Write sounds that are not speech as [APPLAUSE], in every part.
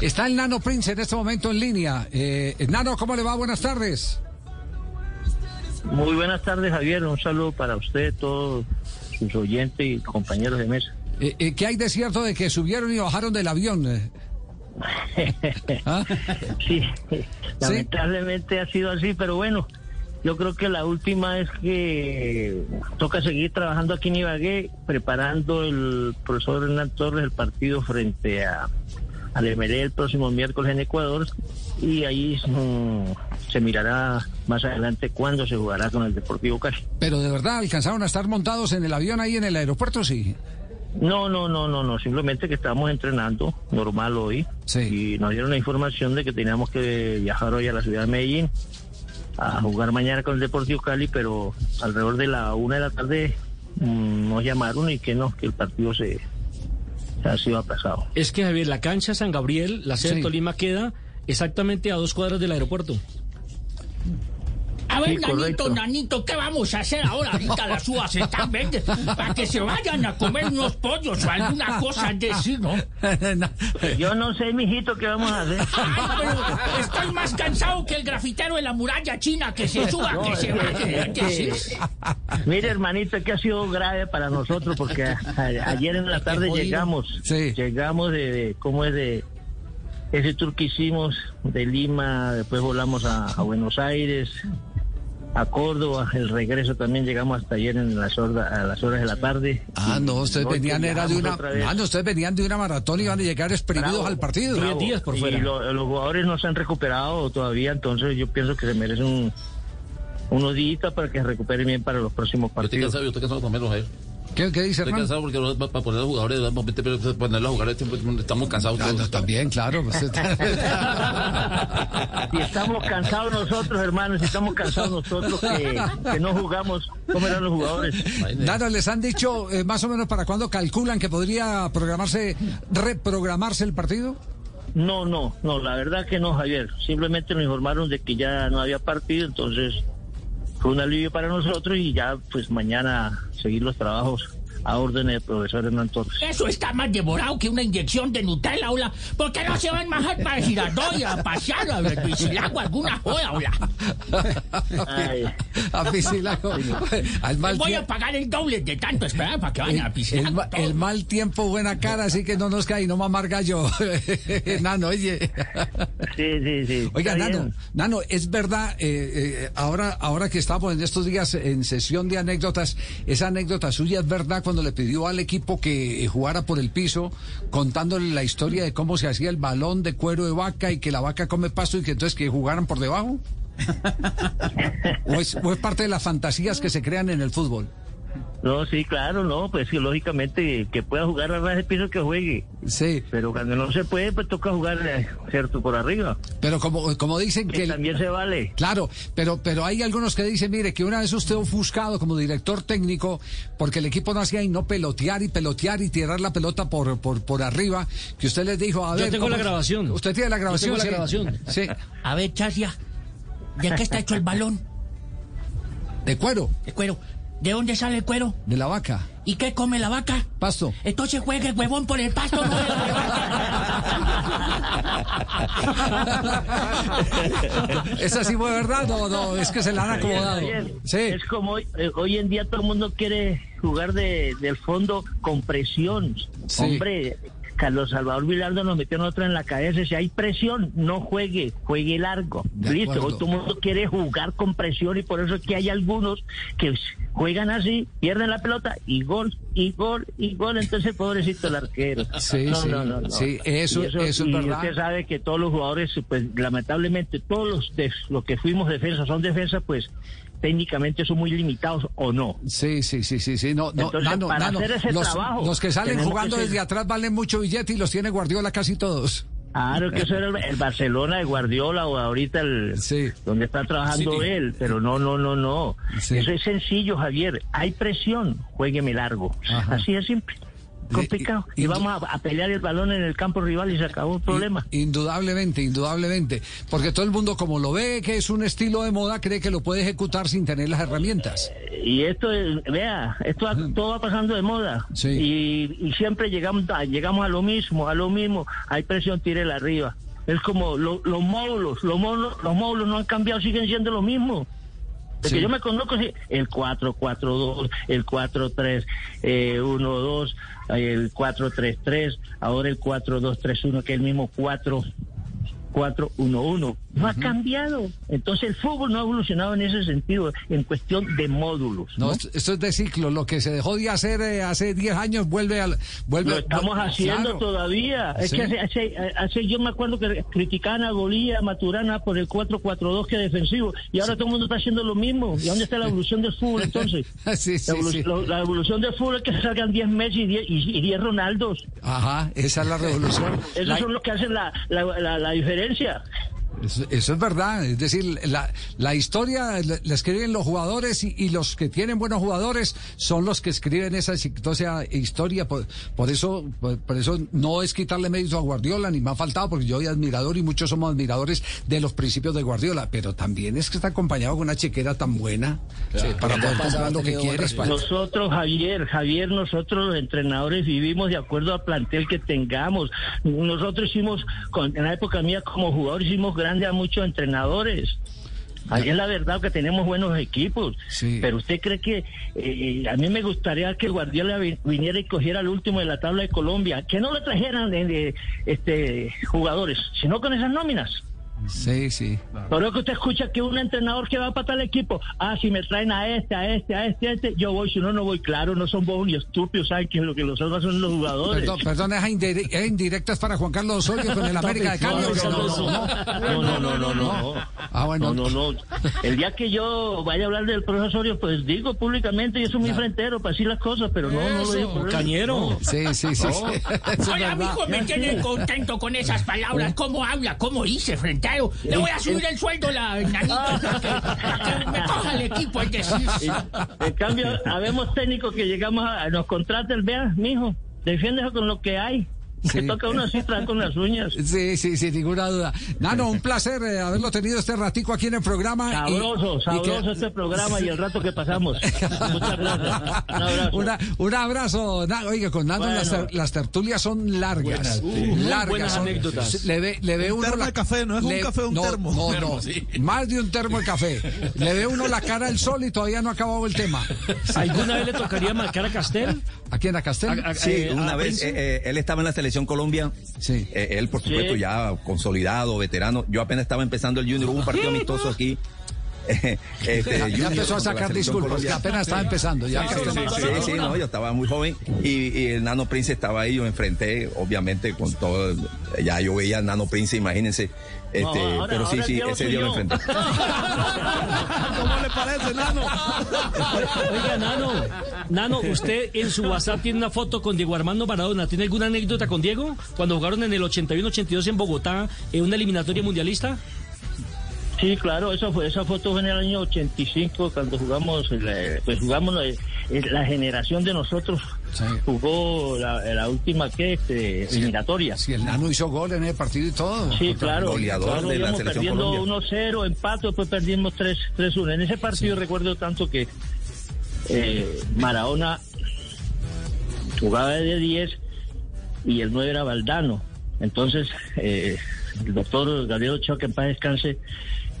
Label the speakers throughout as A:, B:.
A: Está el Nano Prince en este momento en línea. Eh, Nano, ¿cómo le va? Buenas tardes.
B: Muy buenas tardes, Javier. Un saludo para usted, todos sus oyentes y compañeros de mesa.
A: Eh, eh, ¿Qué hay de cierto de que subieron y bajaron del avión? Eh, [LAUGHS] ¿ah? [LAUGHS]
B: Sí, lamentablemente ha sido así, pero bueno, yo creo que la última es que toca seguir trabajando aquí en Ibagué, preparando el profesor Hernán Torres el partido frente a al el próximo miércoles en Ecuador y ahí mm, se mirará más adelante cuándo se jugará con el Deportivo Cali.
A: Pero de verdad, ¿alcanzaron a estar montados en el avión ahí en el aeropuerto? Sí.
B: No, no, no, no, no, simplemente que estábamos entrenando normal hoy
A: Sí.
B: y nos dieron la información de que teníamos que viajar hoy a la ciudad de Medellín a jugar mañana con el Deportivo Cali, pero alrededor de la una de la tarde mm, nos llamaron y que no, que el partido se ha sido aplazado.
C: Es que, Javier, la cancha San Gabriel, la sede
A: Sí.
C: de Tolima, queda exactamente a dos cuadras del aeropuerto.
D: A ver,
B: Sí,
D: nanito,
B: correcto.
D: nanito, ¿qué vamos a hacer ahora? Ahorita las uvas están verdes para que se vayan a comer unos pollos o alguna cosa de ¿no? [LAUGHS]
B: Yo no sé, mijito, qué vamos a hacer.
D: Ay, pero estoy más cansado que el grafitero de la muralla china, que se suba, que se vaya. ¿Qué decir? [LAUGHS]
B: Mire, hermanito, que ha sido grave para nosotros porque a- a- ayer en la tarde llegamos,
A: Sí.
B: llegamos de, de- ¿cómo es de ese tour que hicimos de Lima, después volamos a, a Buenos Aires, a Córdoba, el regreso también llegamos hasta ayer en las horas, a las horas de la tarde.
A: Ah, no, ustedes venían era de una, ah, no, ustedes venían de una maratón y iban a llegar exprimidos
B: Bravo,
A: al partido.
B: bravo.
C: días por
B: Y
C: fuera.
B: lo- los jugadores no se han recuperado todavía, entonces yo pienso que se merecen un, unos días para que se recuperen bien para los próximos
E: Yo estoy
B: partidos.
E: cansado, yo estoy cansado también.
A: ¿Qué, qué dice
E: Estoy
A: Hernán?
E: cansado porque no- para poner a los jugadores, vamos a meter- pero ponerlos a jugar, este- estamos cansados todos.
A: también, claro. pues,
B: Si [LAUGHS] estamos cansados nosotros, hermanos, si estamos cansados nosotros que, que no jugamos, ¿cómo eran los jugadores?
A: Nano, ¿les han dicho eh, más o menos para cuándo calculan que podría programarse, reprogramarse el partido?
B: No, no, no, la verdad que no, Javier. Simplemente nos informaron de que ya no había partido, entonces un alivio para nosotros y ya, pues mañana seguir los trabajos a orden del profesor Hernán Torres.
D: Eso está más devorado que una inyección de Nutella, hola. ¿Por qué no se van más para Girardot y a pasear a Piscilago alguna joda, hola?
B: Ay.
A: A Piscilago. Al mal
D: Voy a pagar el doble de tanto esperar para que vayan a
A: El,
D: Piscilago.
A: ma- el mal tiempo, buena cara, así que no nos cae, no mamar gallo. [LAUGHS] Nano, oye.
B: Sí, sí, sí.
A: Oiga,
B: Está
A: Nano,
B: bien.
A: Nano, es verdad, eh, eh, ahora, ahora que estamos en estos días en sesión de anécdotas, esa anécdota suya es verdad cuando le pidió al equipo que eh, jugara por el piso, contándole la historia de cómo se hacía el balón de cuero de vaca y que la vaca come pasto y que entonces que jugaran por debajo. [LAUGHS] ¿O es, o es parte de las fantasías que se crean en el fútbol?
B: No, sí, claro, no, pues sí, lógicamente que pueda jugar a ras de piso que juegue.
A: Sí,
B: Pero cuando no se puede, pues toca jugar, eh, cierto, por arriba.
A: pero como, como dicen
B: Que
A: que... el-
B: también se vale.
A: Claro, pero, pero hay algunos que dicen, mire, que una vez usted ofuscado como director técnico, porque el equipo no hacía y no pelotear y pelotear y tirar la pelota por, por, por arriba, que usted les dijo, a
C: Yo
A: ver...
C: tengo
A: ¿cómo-
C: la grabación.
A: Usted tiene la
C: Yo
A: grabación.
C: tengo la
A: sí.
C: grabación.
A: Sí,
D: A ver, Chasia, ¿de qué está hecho el balón?
A: de cuero,
D: De cuero. ¿De dónde sale el cuero?
A: de la vaca,
D: ¿Y qué come la vaca?
A: pasto.
D: Entonces juegue el huevón por el pasto, no de la [LAUGHS]
A: Esa sí fue verdad, no, no, es que se la han acomodado. Sí,
B: Es como hoy, eh, hoy en día todo el mundo quiere jugar de, del fondo con presión.
A: Sí.
B: Hombre, Carlos Salvador Vilardo nos metió otra en la cabeza. Si hay presión, no juegue, juegue largo.
A: De
B: Listo,
A: acuerdo.
B: hoy todo el mundo quiere jugar con presión y por eso es que hay algunos que juegan así, pierden la pelota y gol, y gol, y gol. Entonces, pobrecito el arquero.
A: Sí,
B: no,
A: sí,
B: no, no, no.
A: sí, eso-
B: Y
A: eso es
B: y
A: verdad.
B: Usted sabe que todos los jugadores, pues lamentablemente, todos los de, los que fuimos defensa son defensa, pues técnicamente son muy limitados o no.
A: sí, sí, sí, sí, sí, no, no,
B: Entonces,
A: Nano,
B: para
A: Nano,
B: hacer ese
A: los,
B: trabajo,
A: los que salen jugando
B: que ser-
A: desde atrás valen mucho billete y los tiene Guardiola casi todos.
B: Claro que eso era el, el Barcelona de Guardiola o ahorita el
A: Sí.
B: donde está trabajando
C: Sí.
B: él, pero no, no, no, no.
A: Sí.
B: Eso es sencillo, Javier. Hay presión, juegueme largo.
A: Ajá.
B: Así es simple. Complicado.
A: y-
B: vamos a, a pelear el balón en el campo rival y se acabó el problema.
A: Indudablemente, indudablemente. Porque todo el mundo, como lo ve que es un estilo de moda, cree que lo puede ejecutar sin tener las herramientas.
B: Y esto, es- vea, esto va- todo va pasando de moda.
A: Sí.
B: Y, y siempre llegamos a, llegamos a lo mismo, a lo mismo. Hay presión, tírela arriba. Es como lo- los módulos, los módulos, los módulos no han cambiado, siguen siendo lo mismo. De
A: Sí.
B: que yo me conozco, sí, el 4-4-2, el 4-3-1-2, el 4-3-3, ahora el 4-2-3-1, que es el mismo 4 4-1-1. No ha cambiado. Entonces el fútbol no ha evolucionado en ese sentido, en cuestión de módulos.
A: No,
B: ¿no?
A: esto, es de ciclo. Lo que se dejó de hacer eh, hace 10 años vuelve al. Vuelve,
B: Lo estamos
A: vuelve-
B: haciendo
A: claro.
B: todavía. Es
A: Sí.
B: que hace, hace, hace- yo me acuerdo que criticaban a Golía, a Maturana por el 4-4-2 que defensivo. Y ahora todo el mundo está haciendo lo mismo. ¿Y dónde está la evolución del fútbol [LAUGHS] entonces?
A: Sí,
B: la, evolución del fútbol es que salgan 10 Messi y 10, y, y 10 Ronaldos.
A: Ajá, esa es la revolución.
B: Esos
A: La-
B: son los que hacen la, la, la, la diferencia.
A: Eso, eso es verdad, es decir, la, la historia la, la escriben los jugadores y, y los que tienen buenos jugadores son los que escriben esa exitosa historia. Por, por eso, por, por eso no es quitarle mérito a Guardiola, ni me ha faltado, porque yo soy admirador y muchos somos admiradores de los principios de Guardiola, pero también es que está acompañado con una chequera tan buena eh, para poder comprar lo que quieres. pa-
B: Nosotros, Javier, Javier, nosotros los entrenadores vivimos de acuerdo al plantel que tengamos. Nosotros hicimos, con- en la época mía como jugador, hicimos grande a muchos entrenadores. Ahí es la verdad que tenemos buenos equipos.
A: Sí.
B: Pero usted cree que eh, a mí me gustaría que Guardiola vi- viniera y cogiera el último de la tabla de Colombia, que no le trajeran eh, de- este jugadores, sino con esas nóminas.
A: Sí, sí.
B: Por eso que usted escucha que un entrenador que va para tal equipo, ah, si me traen a este, a este, a este, a este, yo voy, si no, no voy. Claro, no son bobos ni estúpidos, saben que lo que los salva son los jugadores.
A: Perdón, perdón, es indire- es indirectas para Juan Carlos Osorio con el [LAUGHS] América de Cali.
B: No,
A: ¿o
B: no,
A: no?
B: no, no, no, no, no, no.
A: Ah, bueno.
B: No, no, no. El día que yo vaya a hablar del profesor Osorio, pues digo públicamente, yo soy muy frentero para decir las cosas, pero no, no lo digo.
C: Cañero.
A: Sí, sí, sí. [LAUGHS] verdad.
D: amigo, me tiene contento con esas palabras. ¿Cómo habla? ¿Cómo dice, Le voy a subir el sueldo, la para que, para que me coja el equipo, es decir.
B: En cambio, habemos técnicos que llegamos a, nos contrata el vea, mijo, defiéndese con lo que hay.
A: Sí.
B: Se toca uno así, con las uñas.
A: Sí, sí, sin ninguna duda. Nano, un placer eh, haberlo tenido este ratico aquí en el programa. y-
B: Sabroso,
A: y
B: sabroso
A: que-
B: este programa y el rato que pasamos. [LAUGHS] Muchas gracias. Un abrazo.
A: Una- un abrazo. Na- oiga, con Nano
B: Bueno.
A: las, ter- las tertulias son largas.
C: Muy
A: largas.
C: buenas
A: son-
C: anécdotas.
A: Le ve, le ve
F: Un
A: uno
F: termo
A: la-
F: de café, no es un café, un
A: no,
F: termo.
A: No,
F: Termo,
A: no.
F: sí.
A: Más de un termo de café. Le ve uno la cara al sol y todavía no ha acabado el tema.
C: ¿Alguna vez le tocaría marcar a Castel?
A: Aquí en la Castel.
C: A- a-
G: Sí,
C: eh,
G: una
C: a
G: vez eh, eh, él estaba en la selección Colombia.
A: Sí.
G: Eh, él, por supuesto,
B: Sí.
G: ya consolidado, veterano. Yo apenas estaba empezando el Junior. Hubo un partido amistoso aquí. Eh, [LAUGHS] este,
A: Ya, empezó a sacar disculpas, que apenas estaba empezando. Ya
G: Sí, sí, sí, no, yo estaba muy joven y, y el Nano Prince estaba ahí, yo me enfrenté, obviamente, con todo, ya yo veía al Nano Prince, imagínense, este,
B: No, ahora-
G: pero sí, sí, ese día lo enfrenté. [LAUGHS]
F: ¿Cómo le parece, Nano?
C: Oiga, Nano, Nano, usted en su WhatsApp tiene una foto con Diego Armando Maradona. ¿Tiene alguna anécdota con Diego? Cuando jugaron en el 81-82 en Bogotá, en una eliminatoria mundialista.
B: Sí, claro, esa fue esa foto fue en el año 85 cuando jugamos, la- pues jugamos la, la generación de nosotros
A: Sí.
B: jugó la, la última que este, eliminatoria.
A: Si el Nano hizo gol en el partido y todo.
B: Sí, claro.
G: goleador
B: claro,
G: de la
B: íbamos
G: selección
B: perdiendo
G: Colombia.
B: 1-0, empate, después perdimos 3 3-1. En ese partido recuerdo tanto que eh, Maradona jugaba de 10 y el 9 era Valdano. Entonces, eh, el doctor Gabriel Ochoa, que en paz descanse,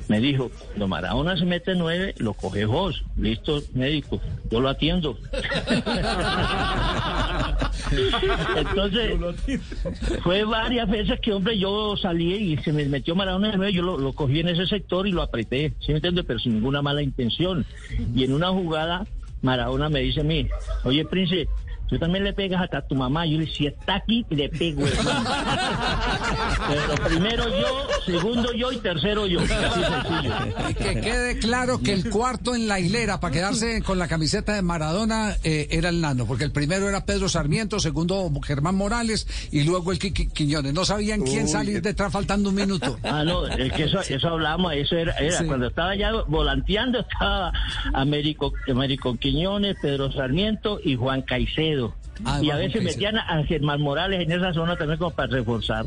B: me dijo, cuando Maradona se mete 9, lo coge vos. Listo, médico, yo lo atiendo. [LAUGHS] Entonces, fue varias veces que, hombre, yo salí y se me metió Maradona de nuevo, yo lo, lo cogí en ese sector y lo apreté, ¿sí me entiendes? Pero sin ninguna mala intención. Y en una jugada, Maradona me dice a mí, oye, Prince, tú también le pegas hasta a tu mamá. Yo le dije, si está aquí, le pego. [LAUGHS] [LAUGHS] hermano". Pero primero yo, segundo yo y tercero yo. Así sencillo.
A: Y que quede claro que el cuarto en la hilera para quedarse con la camiseta de Maradona eh, era el nano, porque el primero era Pedro Sarmiento, segundo Germán Morales y luego el Quiñones. No sabían quién salir detrás faltando un minuto.
B: Ah, no, es que eso, eso hablamos, eso era, era
A: Sí.
B: cuando estaba ya volanteando, estaba Américo, Américo Quiñones, Pedro Sarmiento y Juan Caicedo.
A: Ah,
B: y a veces metían a Germán Morales en esa zona también como para reforzar.